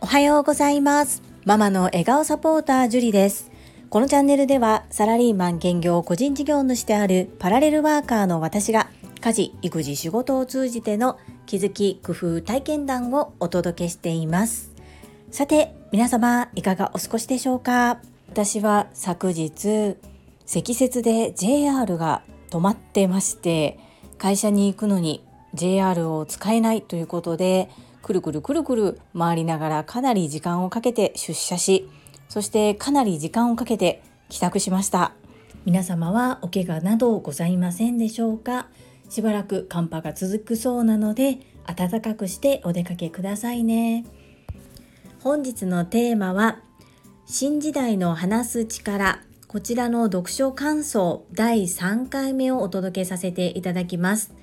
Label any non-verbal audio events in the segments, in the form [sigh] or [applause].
おはようございます。ママの笑顔サポータージュリです。このチャンネルではサラリーマン兼業個人事業主であるパラレルワーカーの私が家事育児仕事を通じての気づき工夫体験談をお届けしています。さて皆様いかがお過ごしでしょうか？私は昨日積雪で JR が止まってまして会社に行くのに JR を使えないということでくるくるくるくる回りながらかなり時間をかけて出社しそしてかなり時間をかけて帰宅しました。皆様はお怪我などございませんでしょうか？しばらく寒波が続くそうなので暖かくしてお出かけくださいね。本日のテーマは新時代の話す力。こちらの読書感想第3回目をお届けさせていただきます。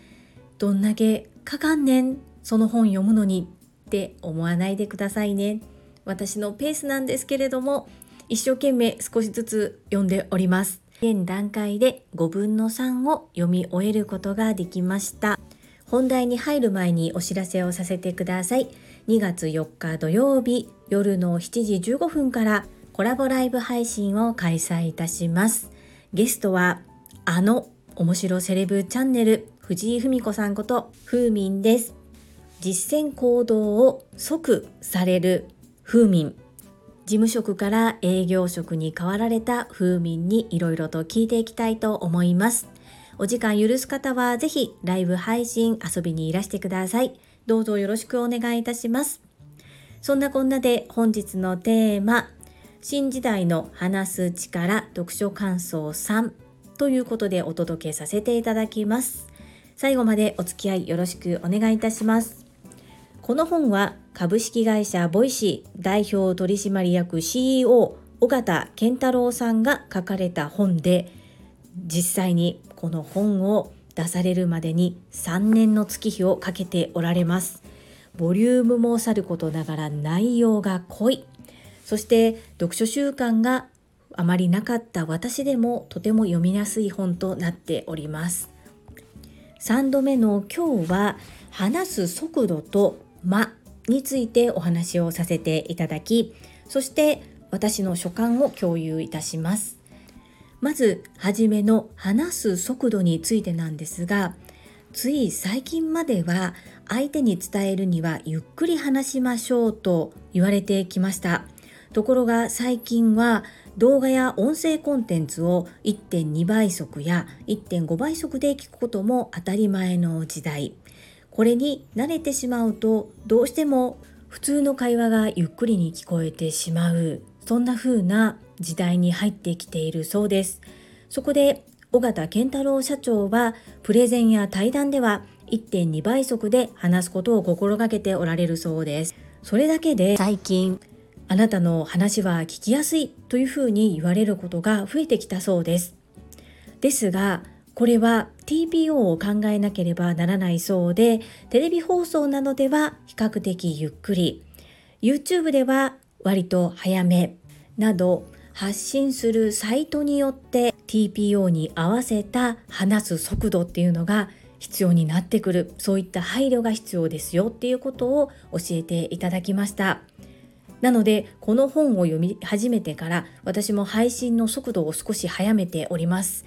どんだけかかんねんその本読むのにって思わないでくださいね。私のペースなんですけれども一生懸命少しずつ読んでおります。現段階で5分の3を読み終えることができました。本題に入る前にお知らせをさせてください。2月4日土曜日夜の7時15分からコラボライブ配信を開催いたします。ゲストはあの面白セレブチャンネル藤井文子さんことふうみんです。実践行動を即される風民事務職から営業職に変わられた風民にいろいろと聞いていきたいと思います。お時間許す方はぜひライブ配信遊びにいらしてください。どうぞよろしくお願いいたします。そんなこんなで本日のテーマ新時代の話す力読書感想3ということでお届けさせていただきます。最後までお付き合いよろしくお願いいたします。この本は株式会社 Voicy 代表取締役 CEO 緒方憲太郎さんが書かれた本で実際にこの本を出されるまでに3年の月日をかけておられます。ボリュームもさることながら内容が濃い。そして読書習慣があまりなかった私でもとても読みやすい本となっております。3度目の今日は話す速度と間についてお話をさせていただきそして私の所感を共有いたします。まずはじめの話す速度についてなんですがつい最近までは相手に伝えるにはゆっくり話しましょうと言われてきました。ところが最近は動画や音声コンテンツを1.2倍速や1.5倍速で聞くことも当たり前の時代。これに慣れてしまうとどうしても普通の会話がゆっくりに聞こえてしまう。そんな風な時代に入ってきているそうです。そこで尾形健太郎社長はプレゼンや対談では1.2倍速で話すことを心がけておられるそうです。それだけで最近あなたの話は聞きやすいというふうに言われることが増えてきたそうです。ですがこれは TPO を考えなければならないそうで、テレビ放送などでは比較的ゆっくり、YouTube では割と早めなど発信するサイトによって TPO に合わせた話す速度っていうのが必要になってくる。そういった配慮が必要ですよっていうことを教えていただきました。なのでこの本を読み始めてから私も配信の速度を少し早めております。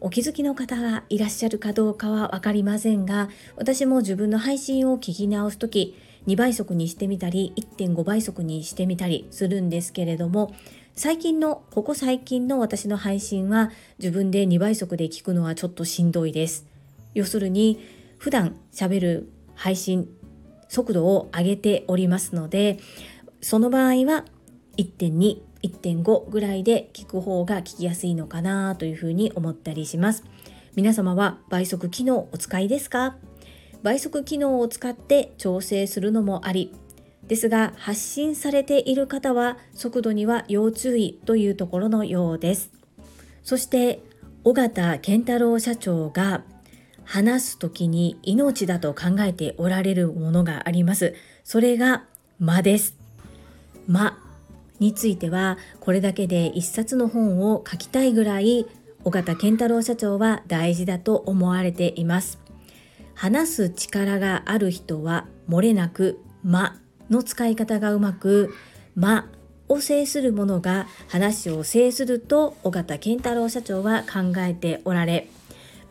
お気づきの方がいらっしゃるかどうかは分かりませんが私も自分の配信を聞き直す時2倍速にしてみたり1.5倍速にしてみたりするんですけれども最近のここ最近の私の配信は自分で2倍速で聞くのはちょっとしんどいです。要するに普段喋る配信速度を上げておりますのでその場合は1.2 1.5ぐらいで聞く方が聞きやすいのかなというふうに思ったりします。皆様は倍速機能お使いですか？倍速機能を使って調整するのもありですが発信されている方は速度には要注意というところのようです。そして尾形健太郎社長が話す時に命だと考えておられるものがあります。それが間です。間についてはこれだけで一冊の本を書きたいぐらい尾形健太郎社長は大事だと思われています。話す力がある人は漏れなく間の使い方がうまく間を制する者が話を制すると尾形健太郎社長は考えておられ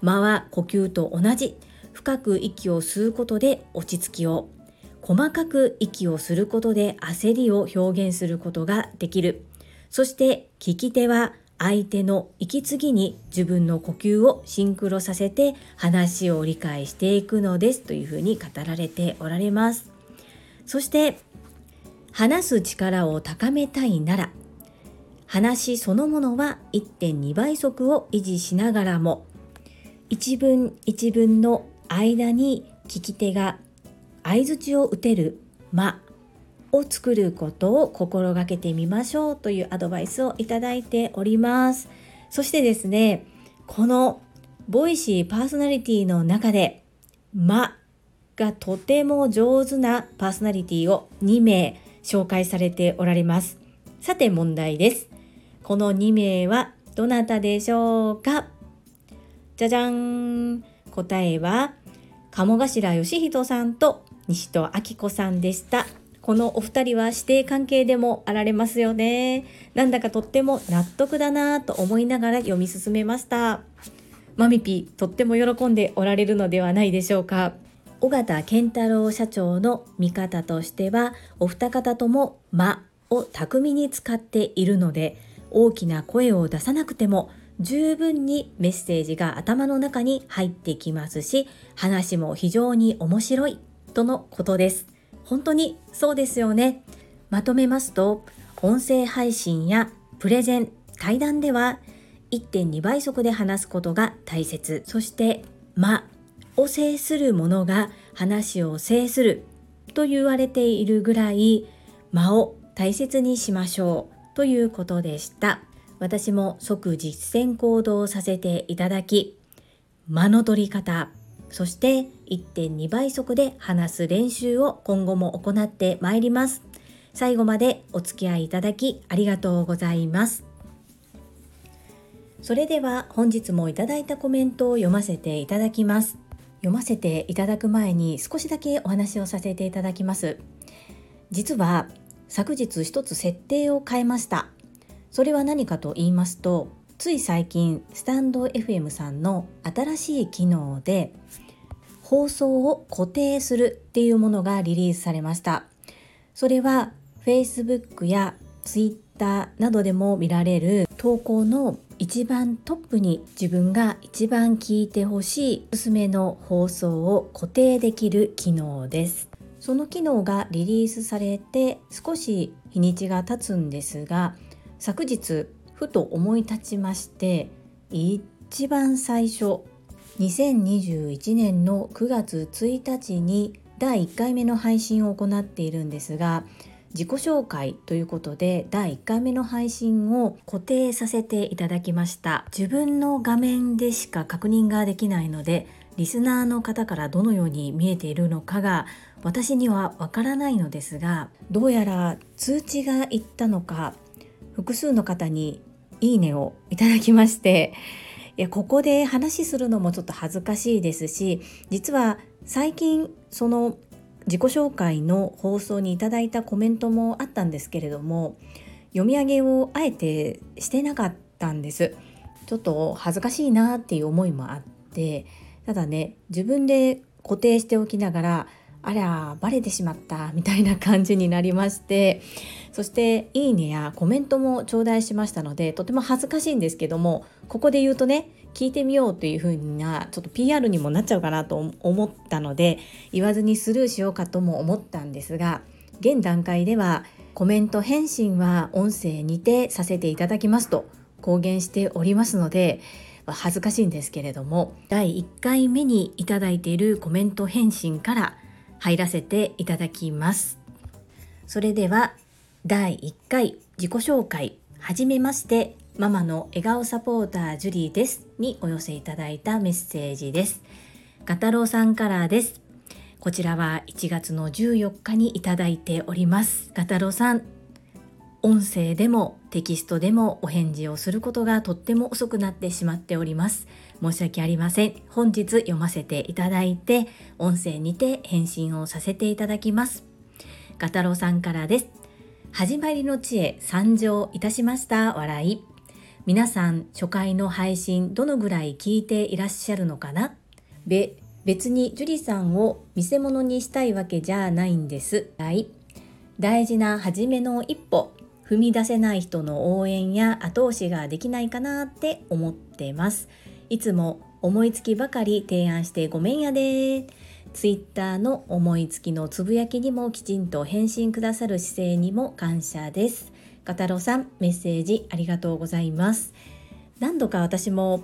間は呼吸と同じ深く息を吸うことで落ち着きを。細かく息をすることで焦りを表現することができる。そして聞き手は相手の息継ぎに自分の呼吸をシンクロさせて話を理解していくのですというふうに語られておられます。そして話す力を高めたいなら話そのものは1.2倍速を維持しながらも一文一文の間に聞き手が相槌を打てる間を作ることを心がけてみましょうというアドバイスをいただいております。そしてですねこのボイシーパーソナリティの中で間がとても上手なパーソナリティを2名紹介されておられます。さて問題です。この2名はどなたでしょうか？じゃじゃん。答えは鴨頭義人さんと西戸明子さんでした。このお二人は師弟関係でもあられますよね。なんだかとっても納得だなと思いながら読み進めました。マミピとっても喜んでおられるのではないでしょうか。尾形健太郎社長の見方としてはお二方とも「間」を巧みに使っているので大きな声を出さなくても十分にメッセージが頭の中に入ってきますし話も非常に面白いとのことです。本当にそうですよね。まとめますと音声配信やプレゼン対談では1.2倍速で話すことが大切。そして「間」を制するものが話を制すると言われているぐらい間を大切にしましょうということでした。私も即実践行動させていただき間の取り方そして1.2倍速で話す練習を今後も行ってまいります。最後までお付き合いいただきありがとうございます。それでは本日もいただいたコメントを読ませていただきます。読ませていただく前に少しだけお話をさせていただきます。実は昨日一つ設定を変えました。それは何かと言いますとつい最近スタンド FM さんの新しい機能で放送を固定するっていうものがリリースされました。それは Facebook や Twitter などでも見られる投稿の一番トップに自分が一番聞いてほしいおすすめの放送を固定できる機能です。その機能がリリースされて少し日にちが経つんですが昨日ふと思い立ちまして一番最初2021年の9月1日に第1回目の配信を行っているんですが自己紹介ということで第1回目の配信を固定させていただきました。自分の画面でしか確認ができないのでリスナーの方からどのように見えているのかが私にはわからないのですがどうやら通知がいったのか複数の方にいいねをいただきましていやここで話するのもちょっと恥ずかしいですし実は最近その自己紹介の放送にいただいたコメントもあったんですけれども読み上げをあえてしてなかったんです。ちょっと恥ずかしいなっていう思いもあってただね自分で固定しておきながらあらバレてしまったみたいな感じになりましてそしていいねやコメントも頂戴しましたのでとても恥ずかしいんですけどもここで言うとね聞いてみようというふうなちょっと PR にもなっちゃうかなと思ったので言わずにスルーしようかとも思ったんですが現段階ではコメント返信は音声にてさせていただきますと公言しておりますので恥ずかしいんですけれども第1回目にいただいているコメント返信から入らせていただきます。それでは第1回自己紹介はじめましてママの笑顔サポータージュリーですにお寄せいただいたメッセージです。ガタロウさんからです。こちらは1月の14日にいただいております。ガタロウさん、音声でもテキストでもお返事をすることがとっても遅くなってしまっております申し訳ありません本日読ませていただいて音声にて返信をさせていただきますガタロウさんからです始まりの知恵参上いたしました。笑い。皆さん初回の配信どのぐらい聞いていらっしゃるのかな？べ別に樹里さんを見せ物にしたいわけじゃないんです。はい。大事な初めの一歩。踏み出せない人の応援や後押しができないかなって思ってます。いつも思いつきばかり提案してごめんやで。ツイッターの思いつきのつぶやきにもきちんと返信くださる姿勢にも感謝です。ガタロさんメッセージありがとうございます。何度か私も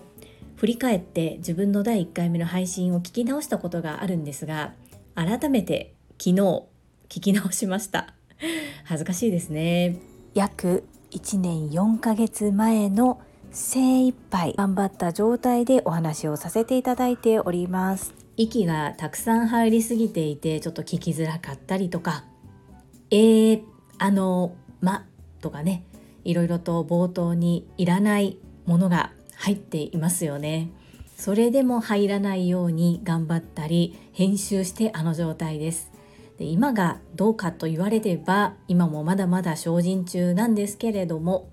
振り返って自分の第1回目の配信を聞き直したことがあるんですが改めて昨日聞き直しました。[laughs] 恥ずかしいですね。約1年4ヶ月前の精一杯頑張った状態でお話をさせていただいております。息がたくさん入りすぎていてちょっと聞きづらかったりとか。えー、あのまとかね。いろいろと冒頭にいらないものが入っていますよね。それでも入らないように頑張ったり編集してあの状態です。で今がどうかと言われれば今もまだまだ精進中なんですけれども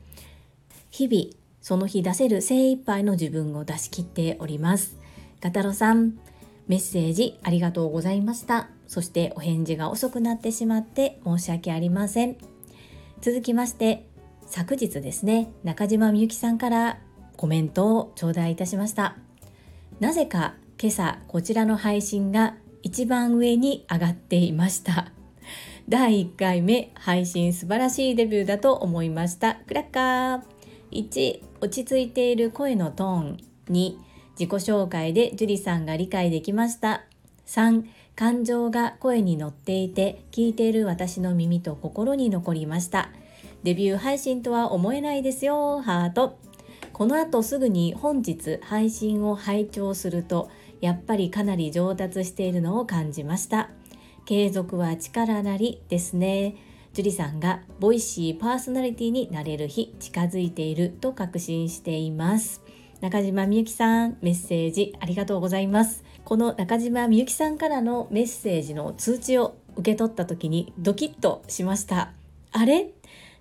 日々その日出せる精一杯の自分を出し切っております。ガタロさんメッセージありがとうございました。そしてお返事が遅くなってしまって申し訳ありません。続きまして昨日ですね中島みゆきさんからコメントを頂戴いたしました。なぜか今朝こちらの配信が一番上に上がっていました。第1回目配信素晴らしいデビューだと思いました。クラッカー。1落ち着いている声のトーン。2自己紹介で樹里さんが理解できました。3感情が声に乗っていて聞いている私の耳と心に残りました。デビュー配信とは思えないですよ。ハート。この後すぐに本日配信を拝聴するとやっぱりかなり上達しているのを感じました。継続は力なりですね。樹里さんがボイシーパーソナリティになれる日近づいていると確信しています。中島みゆきさんメッセージありがとうございます。この中島みゆきさんからのメッセージの通知を受け取った時にドキッとしました。あれ？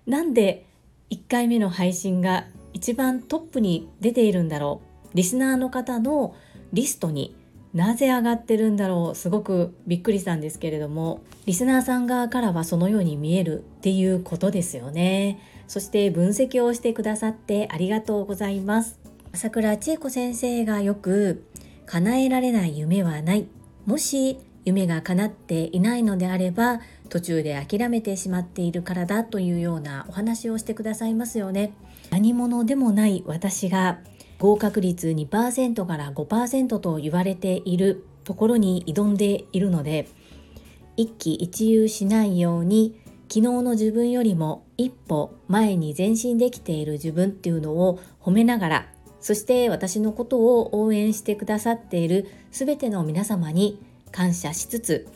なんで1回目の配信が一番トップに出ているんだろう？リスナーの方のリストになぜ上がってるんだろう？すごくびっくりしたんですけれどもリスナーさん側からはそのように見えるっていうことですよね。そして分析をしてくださってありがとうございます。朝倉千恵子先生がよく叶えられない夢はない。もし夢が叶っていないのであれば途中で諦めてしまっているからだというようなお話をしてくださいますよね。何者でもない私が合格率2%から5%と言われているところに挑んでいるので一喜一憂しないように昨日の自分よりも一歩前に前進できている自分っていうのを褒めながらそして私のことを応援してくださっている全ての皆様に感謝しつつ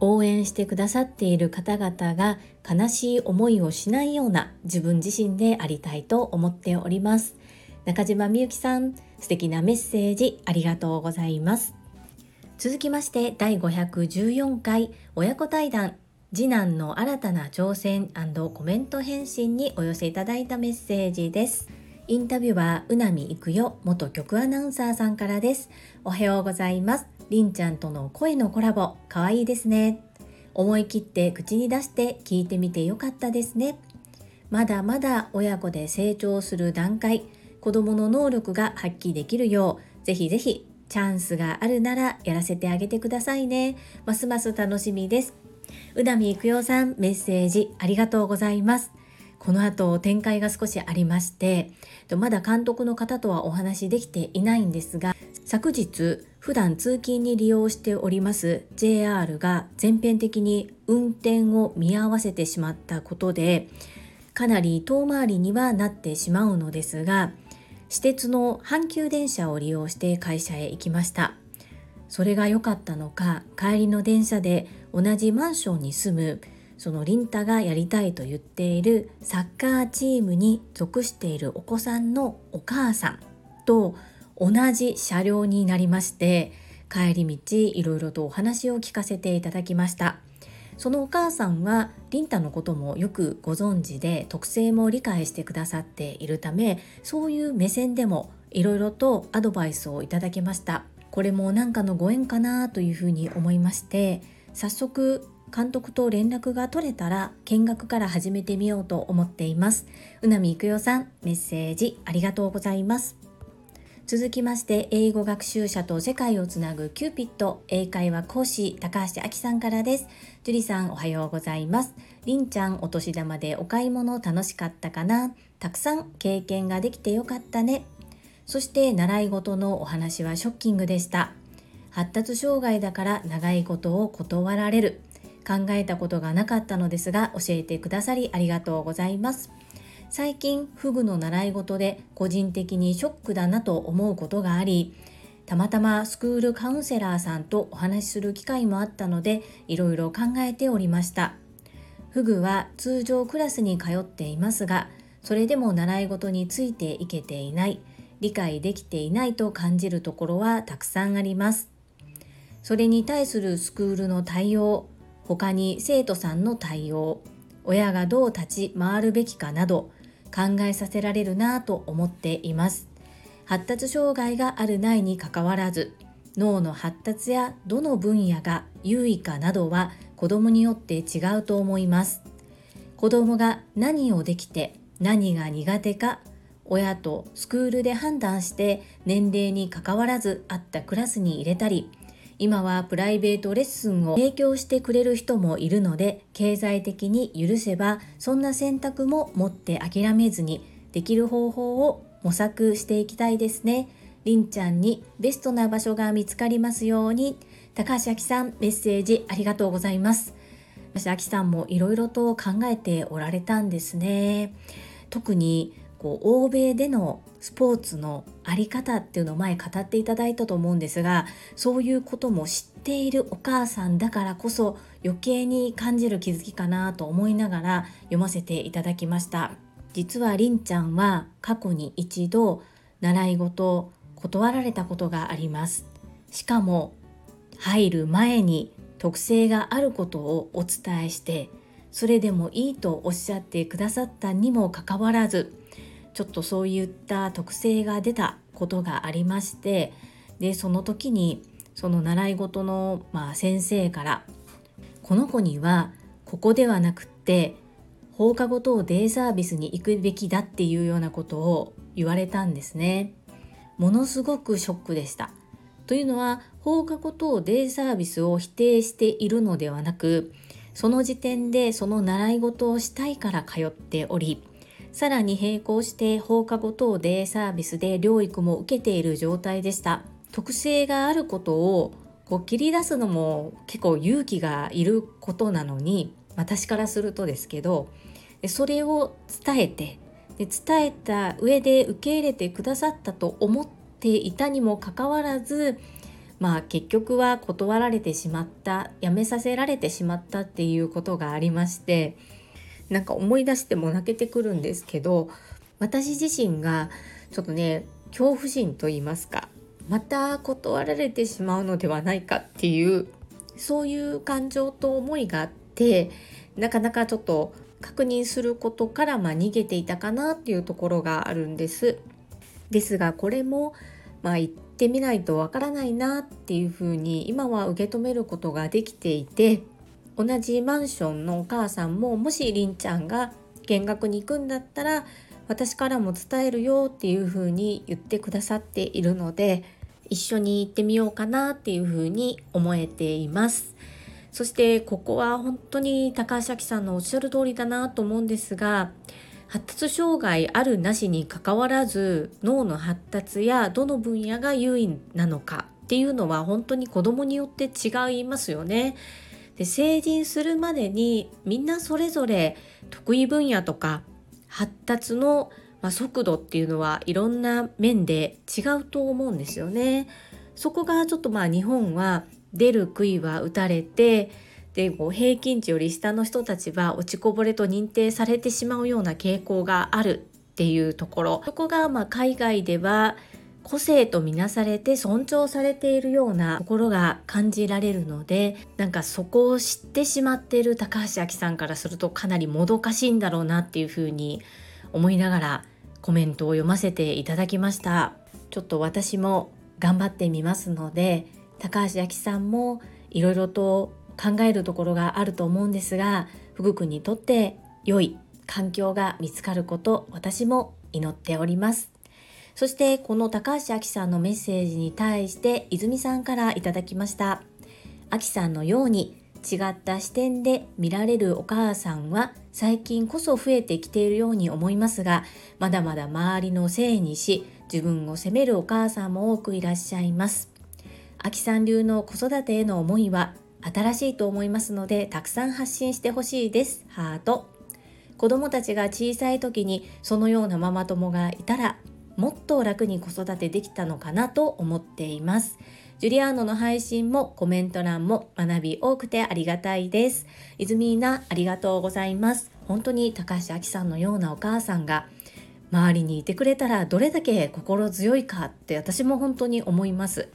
応援してくださっている方々が悲しい思いをしないような自分自身でありたいと思っております。中島みゆきさん、素敵なメッセージありがとうございます。続きまして第514回親子対談次男の新たな挑戦コメント返信にお寄せいただいたメッセージです。インタビューはうなみいくよ元局アナウンサーさんからです。おはようございます。りんちゃんとの声のコラボ、かわいいですね。思い切って口に出して聞いてみてよかったですね。まだまだ親子で成長する段階、子供の能力が発揮できるよう、ぜひぜひチャンスがあるならやらせてあげてくださいね。ますます楽しみです。うだみいくよさん、メッセージありがとうございます。この後展開が少しありまして、まだ監督の方とはお話できていないんですが、昨日普段通勤に利用しております JR が全編的に運転を見合わせてしまったことでかなり遠回りにはなってしまうのですが私鉄の阪急電車を利用して会社へ行きました。それが良かったのか帰りの電車で同じマンションに住むそのリンタがやりたいと言っているサッカーチームに属しているお子さんのお母さんと同じ車両になりまして帰り道いろいろとお話を聞かせていただきました。そのお母さんはリンタのこともよくご存知で特性も理解してくださっているためそういう目線でもいろいろとアドバイスをいただきました。これも何かのご縁かなというふうに思いまして早速監督と連絡が取れたら見学から始めてみようと思っています。うなみいくよさんメッセージありがとうございます。続きまして英語学習者と世界をつなぐキューピット英会話講師高橋明さんからです。樹里さんおはようございます。りんちゃんお年玉でお買い物楽しかったかな。たくさん経験ができてよかったね。そして習い事のお話はショッキングでした。発達障害だから長いことを断られる。考えたことがなかったのですが教えてくださりありがとうございます。最近フグの習い事で個人的にショックだなと思うことがありたまたまスクールカウンセラーさんとお話しする機会もあったのでいろいろ考えておりました。フグは通常クラスに通っていますがそれでも習い事についていけていない理解できていないと感じるところはたくさんあります。それに対するスクールの対応他に生徒さんの対応親がどう立ち回るべきかなど考えさせられるなぁと思っています。発達障害があるないにかかわらず脳の発達やどの分野が優位かなどは子供によって違うと思います。子供が何をできて何が苦手か親とスクールで判断して年齢にかかわらずあったクラスに入れたり今はプライベートレッスンを提供してくれる人もいるので経済的に許せばそんな選択も持って諦めずにできる方法を模索していきたいですね。りんちゃんにベストな場所が見つかりますように高橋明さんメッセージありがとうございます。私明さんもいろいろと考えておられたんですね。特にこう欧米でのスポーツのあり方っていうのを前語っていただいたと思うんですがそういうことも知っているお母さんだからこそ余計に感じる気づきかなと思いながら読ませていただきました。実はりんちゃんは過去に一度習い事を断られたことがあります。しかも入る前に特性があることをお伝えしてそれでもいいとおっしゃってくださったにもかかわらずちょっとそういった特性が出たことがありましてでその時にその習い事の、まあ、先生からこの子にはここではなくって放課後等デイサービスに行くべきだっていうようなことを言われたんですね。ものすごくショックでした。というのは放課後等デイサービスを否定しているのではなくその時点でその習い事をしたいから通っておりさらに並行して放課後等デイサービスで療育も受けている状態でした。特性があることをこう切り出すのも結構勇気がいることなのに私からするとですけどそれを伝えてで伝えた上で受け入れてくださったと思っていたにもかかわらずまあ結局は断られてしまったやめさせられてしまったっていうことがありましてなんか思い出しても泣けてくるんですけど私自身がちょっとね恐怖心と言いますかまた断られてしまうのではないかっていうそういう感情と思いがあってなかなかちょっと確認することからまあ逃げていたかなっていうところがあるんです。ですがこれもまあ言ってみないとわからないなっていうふうに今は受け止めることができていて同じマンションのお母さんももしりんちゃんが見学に行くんだったら私からも伝えるよっていう風に言ってくださっているので一緒に行ってみようかなっていう風に思えていますそしてここは本当に高橋明さんのおっしゃる通りだなと思うんですが発達障害あるなしにかかわらず脳の発達やどの分野が優位なのかっていうのは本当に子供によって違いますよね。で成人するまでにみんなそれぞれ得意分野とか発達の、ま速度っていうのはいろんな面で違うと思うんですよね。そこがちょっとまあ日本は出る杭は打たれてでこう平均値より下の人たちは落ちこぼれと認定されてしまうような傾向があるっていうところそこがまあ海外では個性とみなされて尊重されているようなところが感じられるのでなんかそこを知ってしまっている高橋明さんからするとかなりもどかしいんだろうなっていうふうに思いながらコメントを読ませていただきました。ちょっと私も頑張ってみますので高橋明さんもいろいろと考えるところがあると思うんですが福君にとって良い環境が見つかること私も祈っております。そしてこの高橋明さんのメッセージに対して泉さんからいただきました。明さんのように違った視点で見られるお母さんは最近こそ増えてきているように思いますがまだまだ周りのせいにし自分を責めるお母さんも多くいらっしゃいます。秋さん流の子育てへの思いは新しいと思いますのでたくさん発信してほしいです。ハート。子供たちが小さい時にそのようなママ友がいたらもっと楽に子育てできたのかなと思っています。ジュリアーノの配信もコメント欄も学び多くてありがたいです。イズミーナありがとうございます。本当に高橋明さんのようなお母さんが周りにいてくれたらどれだけ心強いかって私も本当に思います。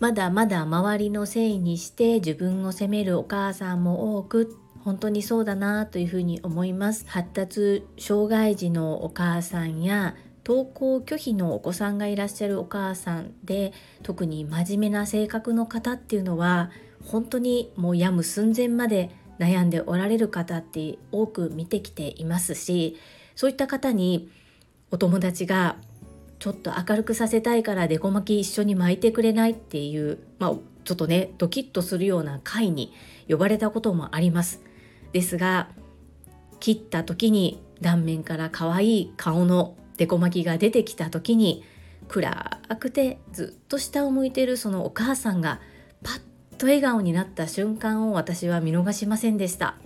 まだまだ周りのせいにして自分を責めるお母さんも多く本当にそうだなというふうに思います発達障害児のお母さんや登校拒否のお子さんがいらっしゃるお母さんで特に真面目な性格の方っていうのは本当にもう病む寸前まで悩んでおられる方って多く見てきていますしそういった方にお友達がちょっと明るくさせたいからデコ巻き一緒に巻いてくれないっていうまあちょっとねドキッとするような会に呼ばれたこともあります。ですが切った時に断面から可愛い顔のデコ巻きが出てきた時に暗くてずっと下を向いているそのお母さんがパッと笑顔になった瞬間を私は見逃しませんでした。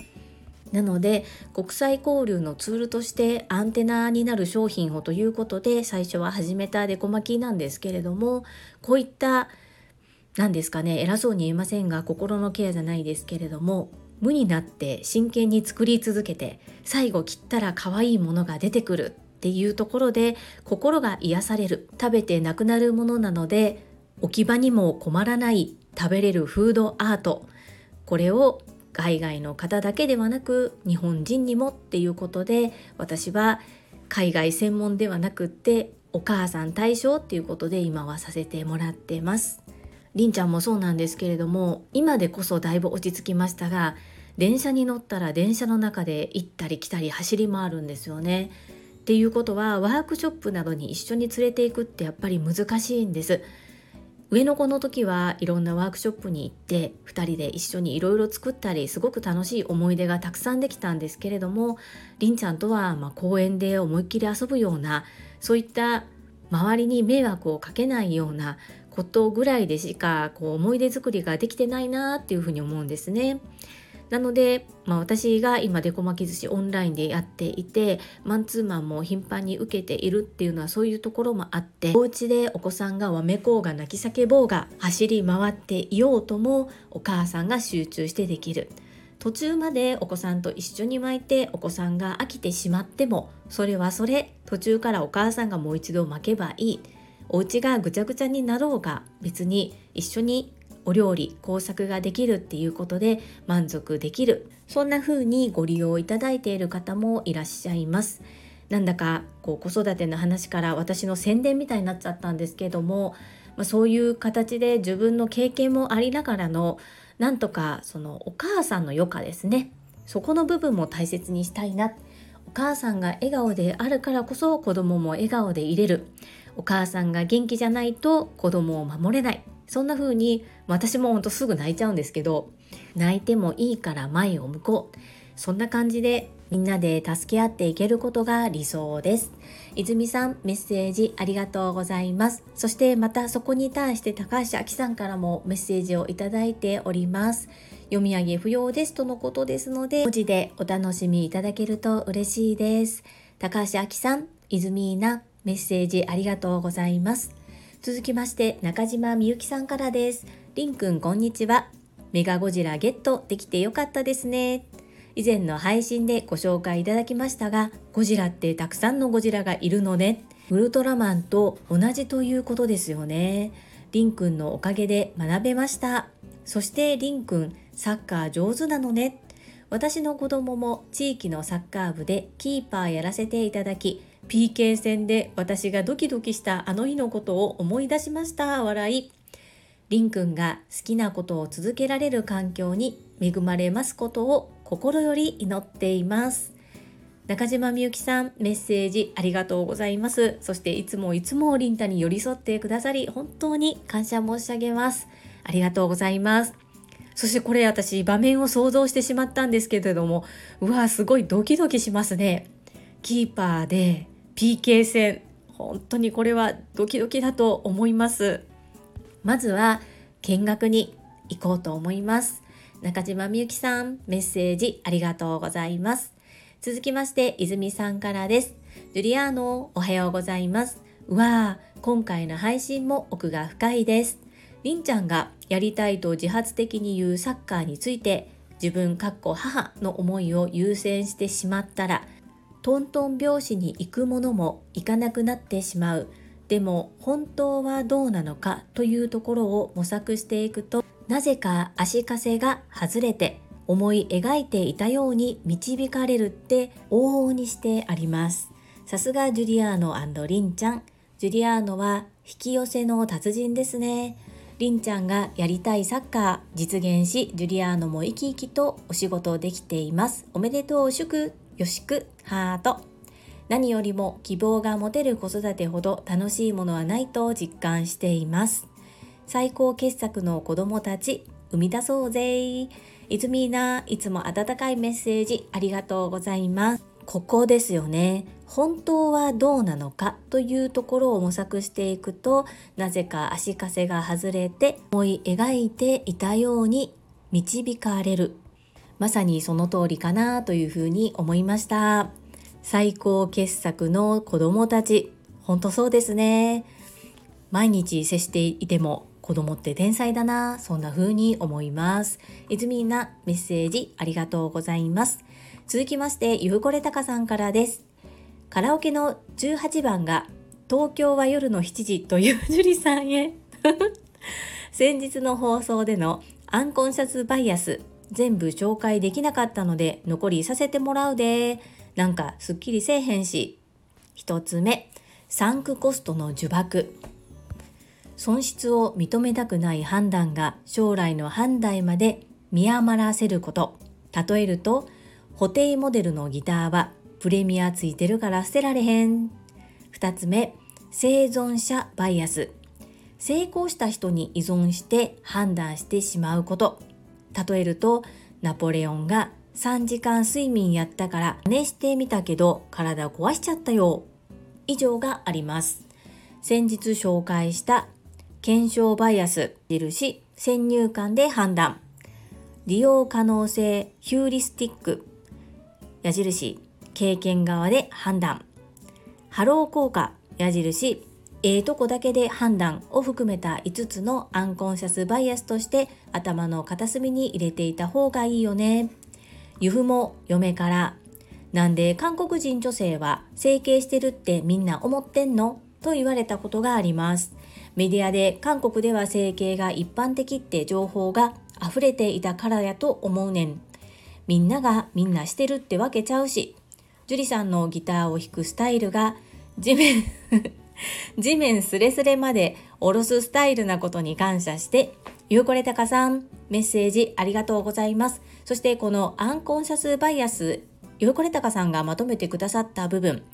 なので国際交流のツールとしてアンテナになる商品をということで最初は始めたデコ巻きなんですけれどもこういった何ですかね偉そうに言えませんが心のケアじゃないですけれども無になって真剣に作り続けて最後切ったら可愛いものが出てくる。っていうところで心が癒される食べてなくなるものなので置き場にも困らない食べれるフードアート。これを海外の方だけではなく日本人にもっていうことで私は海外専門ではなくってお母さん対象っていうことで今はさせてもらってます。りんちゃんもそうなんですけれども今でこそだいぶ落ち着きましたが電車に乗ったら電車の中で行ったり来たり走り回るんですよね。っていうことはワークショップなどに一緒に連れていくってやっぱり難しいんです。上の子の時はいろんなワークショップに行って2人で一緒にいろいろ作ったりすごく楽しい思い出がたくさんできたんですけれどもりんちゃんとはま公園で思いっきり遊ぶようなそういった周りに迷惑をかけないようなことぐらいでしかこう思い出作りができてないなっていうふうに思うんですね。なので、まあ、私が今デコ巻き寿司オンラインでやっていてマンツーマンも頻繁に受けているっていうのはそういうところもあってお家でお子さんがわめこうが泣き叫ぼうが走り回っていようともお母さんが集中してできる。途中までお子さんと一緒に巻いてお子さんが飽きてしまってもそれはそれ途中からお母さんがもう一度巻けばいいお家がぐちゃぐちゃになろうが別に一緒にお料理工作ができるっていうことで満足できる。そんな風にご利用いただいている方もいらっしゃいます。なんだかこう子育ての話から私の宣伝みたいになっちゃったんですけども、まあ、そういう形で自分の経験もありながらのなんとかそのお母さんの余暇ですね。そこの部分も大切にしたいな。お母さんが笑顔であるからこそ子供も笑顔でいれる。お母さんが元気じゃないと子供を守れない。そんな風に私もほんとすぐ泣いちゃうんですけど泣いてもいいから前を向こう。そんな感じでみんなで助け合っていけることが理想です。泉さんメッセージありがとうございます。そしてまたそこに対して高橋明さんからもメッセージをいただいております。読み上げ不要ですとのことですので文字でお楽しみいただけると嬉しいです。高橋明さん泉なメッセージありがとうございます。続きまして中島みゆきさんからです。りんくんこんにちは。メガゴジラゲットできてよかったですね。以前の配信でご紹介いただきましたが、ゴジラってたくさんのゴジラがいるのね。ウルトラマンと同じということですよね。リンくんのおかげで学べました。そしてリンくん、サッカー上手なのね。私の子供も地域のサッカー部でキーパーやらせていただき、PK 戦で私がドキドキしたあの日のことを思い出しました。笑い。りんくんが好きなことを続けられる環境に恵まれますことを心より祈っています。中島みゆきさん、メッセージありがとうございます。そしていつもいつもりんたに寄り添ってくださり、本当に感謝申し上げます。ありがとうございます。そしてこれ私場面を想像してしまったんですけれども、うわすごいドキドキしますね。キーパーで PK 戦、本当にこれはドキドキだと思います。まずは見学に行こうと思います。中島みゆきさん、メッセージありがとうございます。続きまして、泉さんからです。ジュリアーノ、おはようございます。うわー、今回の配信も奥が深いです。りんちゃんがやりたいと自発的に言うサッカーについて、自分かっこ母の思いを優先してしまったら、トントン拍子に行くものも行かなくなってしまう。でも本当はどうなのかというところを模索していくとなぜか足かせが外れて思い描いていたように導かれるって往々にしてあります。さすがジュリアーノリンちゃん。ジュリアーノは引き寄せの達人ですね。リンちゃんがやりたいサッカー実現しジュリアーノも生き生きとお仕事できています。おめでとう祝よしくハート何よりも希望が持てる子育てほど楽しいものはないと実感しています。最高傑作の子供たち、生み出そうぜいつみーな、いつも温かいメッセージありがとうございます。ここですよね。本当はどうなのかというところを模索していくと、なぜか足かせが外れて思い描いていたように導かれる。まさにその通りかなというふうに思いました。最高傑作の子供たち。ほんとそうですね。毎日接していても子供って天才だな、そんな風に思います。いずみんなメッセージありがとうございます。続きまして、ゆうこれたかさんからです。カラオケの18番が東京は夜の7時という樹里さんへ。[laughs] 先日の放送でのアンコンシャスバイアス全部紹介できなかったので残りさせてもらうで。なんかすっきりせえへんし。一つ目、サンクコストの呪縛。損失を認めたくない判断が将来の判断まで見余らせること。例えると、補定モデルのギターはプレミアついてるから捨てられへん。二つ目、生存者バイアス。成功した人に依存して判断してしまうこと。例えると、ナポレオンが3時間睡眠やったから寝してみたけど体壊しちゃったよ。以上があります。先日紹介した検証バイアス印先入観で判断利用可能性ヒューリスティック矢印経験則で判断ハロー効果矢印ええとこだけで判断を含めた5つのアンコンシャスバイアスとして頭の片隅に入れていた方がいいよね。僕も嫁から、なんで韓国人女性は整形してるってみんな思ってんの？と言われたことがあります。メディアで韓国では整形が一般的って情報が溢れていたからやと思うねん。みんながみんなしてるってわけちゃうし、樹里さんのギターを弾くスタイルが地面 [laughs] 地面スレスレまで下ろすスタイルなことに感謝してゆうこれたかさん、メッセージありがとうございます。そしてこのアンコンシャスバイアス、ゆうこれたかさんがまとめてくださった部分、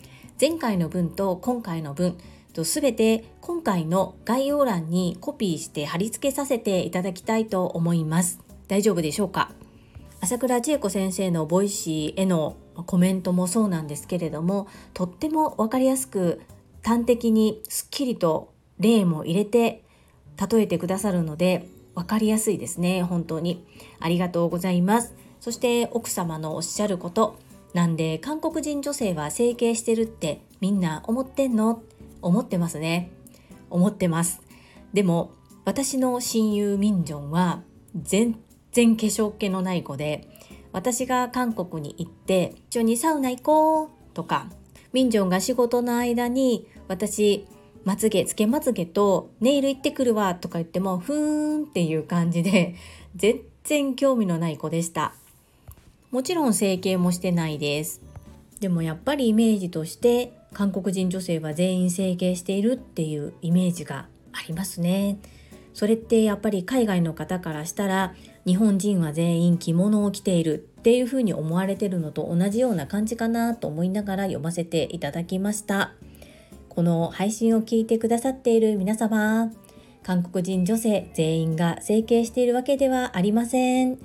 前回の分と今回の分、すべて今回の概要欄にコピーして貼り付けさせていただきたいと思います。大丈夫でしょうか？朝倉千恵子先生の Voicy へのコメントもそうなんですけれども、とってもわかりやすく端的にすっきりと例も入れて例えてくださるので分かりやすいですね。本当に。ありがとうございます。そして奥様のおっしゃること。なんで韓国人女性は整形してるってみんな思ってんの？思ってますね。思ってます。でも私の親友ミンジョンは全然化粧気のない子で私が韓国に行って一緒にサウナ行こうとかミンジョンが仕事の間に私まつげつけまつげとネイル行ってくるわとか言ってもふーんっていう感じで [laughs] 全然興味のない子でした。もちろん整形もしてないです。でもやっぱりイメージとして韓国人女性は全員整形しているっていうイメージがありますね。それってやっぱり海外の方からしたら日本人は全員着物を着ているっていうふうに思われてるのと同じような感じかなと思いながら読ませていただきました。この配信を聞いてくださっている皆様韓国人女性全員が整形しているわけではありません。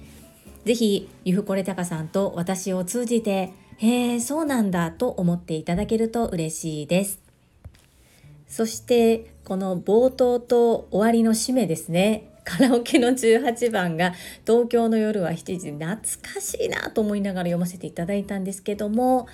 ぜひゆふこれたかさんと私を通じてへえそうなんだと思っていただけると嬉しいです。そしてこの冒頭と終わりの締めですね。カラオケの18番が東京の夜は7時。懐かしいなと思いながら読ませていただいたんですけども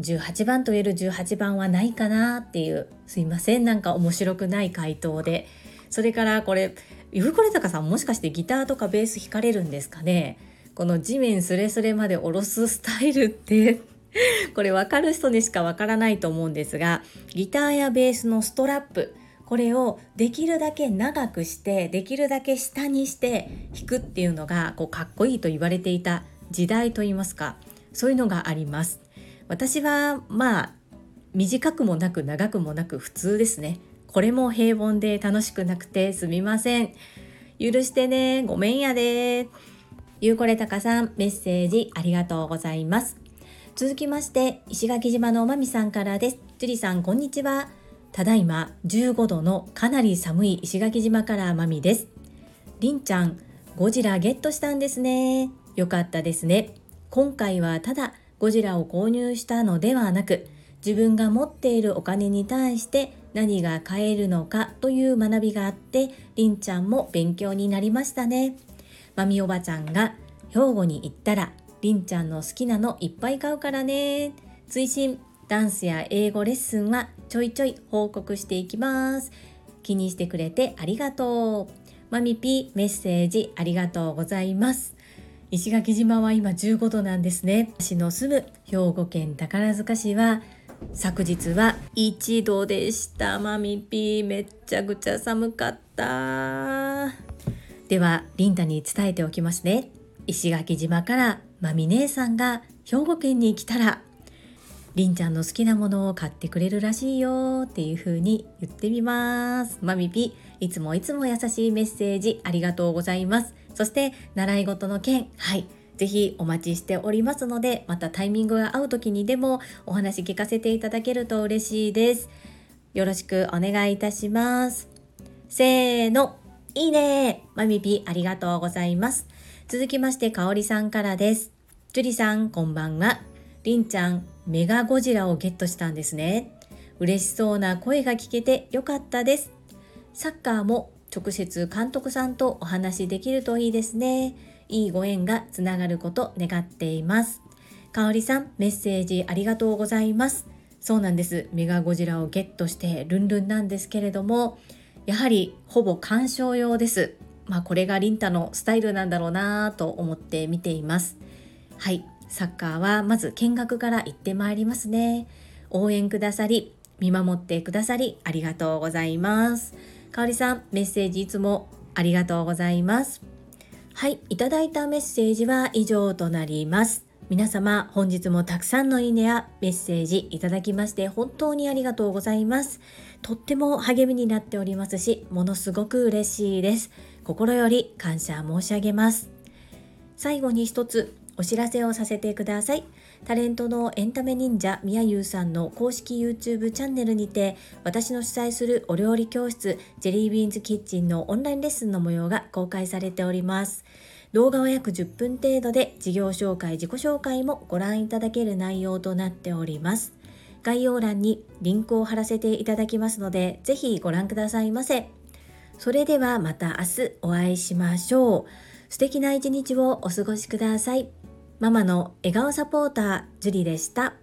18番と言える18番はないかなっていう。すいません。なんか面白くない回答で。それからこれゆふこれたかさんもしかしてギターとかベース弾かれるんですかね？この地面スレスレまで下ろすスタイルって [laughs] これ分かる人にしか分からないと思うんですがギターやベースのストラップこれをできるだけ長くしてできるだけ下にして弾くっていうのがこうかっこいいと言われていた時代といいますかそういうのがあります。私はまあ短くもなく長くもなく普通ですね。これも平凡で楽しくなくてすみません。許してね。ごめんやで。ゆうこれたかさんメッセージありがとうございます。続きまして石垣島のまみさんからです。樹里さんこんにちは。ただいま15度のかなり寒い石垣島からまみです。りんちゃん、ゴジラゲットしたんですね。よかったですね。今回はただゴジラを購入したのではなく、自分が持っているお金に対して何が買えるのかという学びがあって、りんちゃんも勉強になりましたね。まみおばちゃんが兵庫に行ったら、りんちゃんの好きなのいっぱい買うからね。追伸ダンスや英語レッスンはちょいちょい報告していきます。気にしてくれてありがとう。マミピメッセージありがとうございます。石垣島は今15度なんですね。私の住む兵庫県宝塚市は昨日は1度でした。マミピめっちゃくちゃ寒かった。では、リンタに伝えておきますね。石垣島からマミ姉さんが兵庫県に来たらりんちゃんの好きなものを買ってくれるらしいよっていう風に言ってみます。マミピ、いつもいつも優しいメッセージありがとうございます。そして、習い事の件、はい。ぜひお待ちしておりますので、またタイミングが合う時にでもお話聞かせていただけると嬉しいです。よろしくお願いいたします。せーの、いいねマミピありがとうございます。続きまして、かおりさんからです。樹里さん、こんばんは。りんちゃん、メガゴジラをゲットしたんですね。嬉しそうな声が聞けてよかったです。サッカーも直接監督さんとお話しできるといいですね。いいご縁がつながること願っています。かおりさん、メッセージありがとうございます。そうなんです。メガゴジラをゲットしてルンルンなんですけれども、やはりほぼ鑑賞用です。まあこれがリンタのスタイルなんだろうなと思って見ています。はい。サッカーはまず見学から行ってまいりますね。応援くださり、見守ってくださりありがとうございます。かおりさん、メッセージいつもありがとうございます。はい、いただいたメッセージは以上となります。皆様、本日もたくさんのいいねやメッセージいただきまして本当にありがとうございます。とっても励みになっておりますし、ものすごく嬉しいです。心より感謝申し上げます。最後に一つお知らせをさせてください。タレントのエンタメ忍者みやゆうさんの公式 YouTube チャンネルにて私の主催するお料理教室ジェリービーンズキッチンのオンラインレッスンの模様が公開されております。動画は約10分程度で事業紹介、自己紹介もご覧いただける内容となっております。概要欄にリンクを貼らせていただきますので、ぜひご覧くださいませ。それではまた明日お会いしましょう。素敵な一日をお過ごしください。ママの笑顔サポーター、ジュリでした。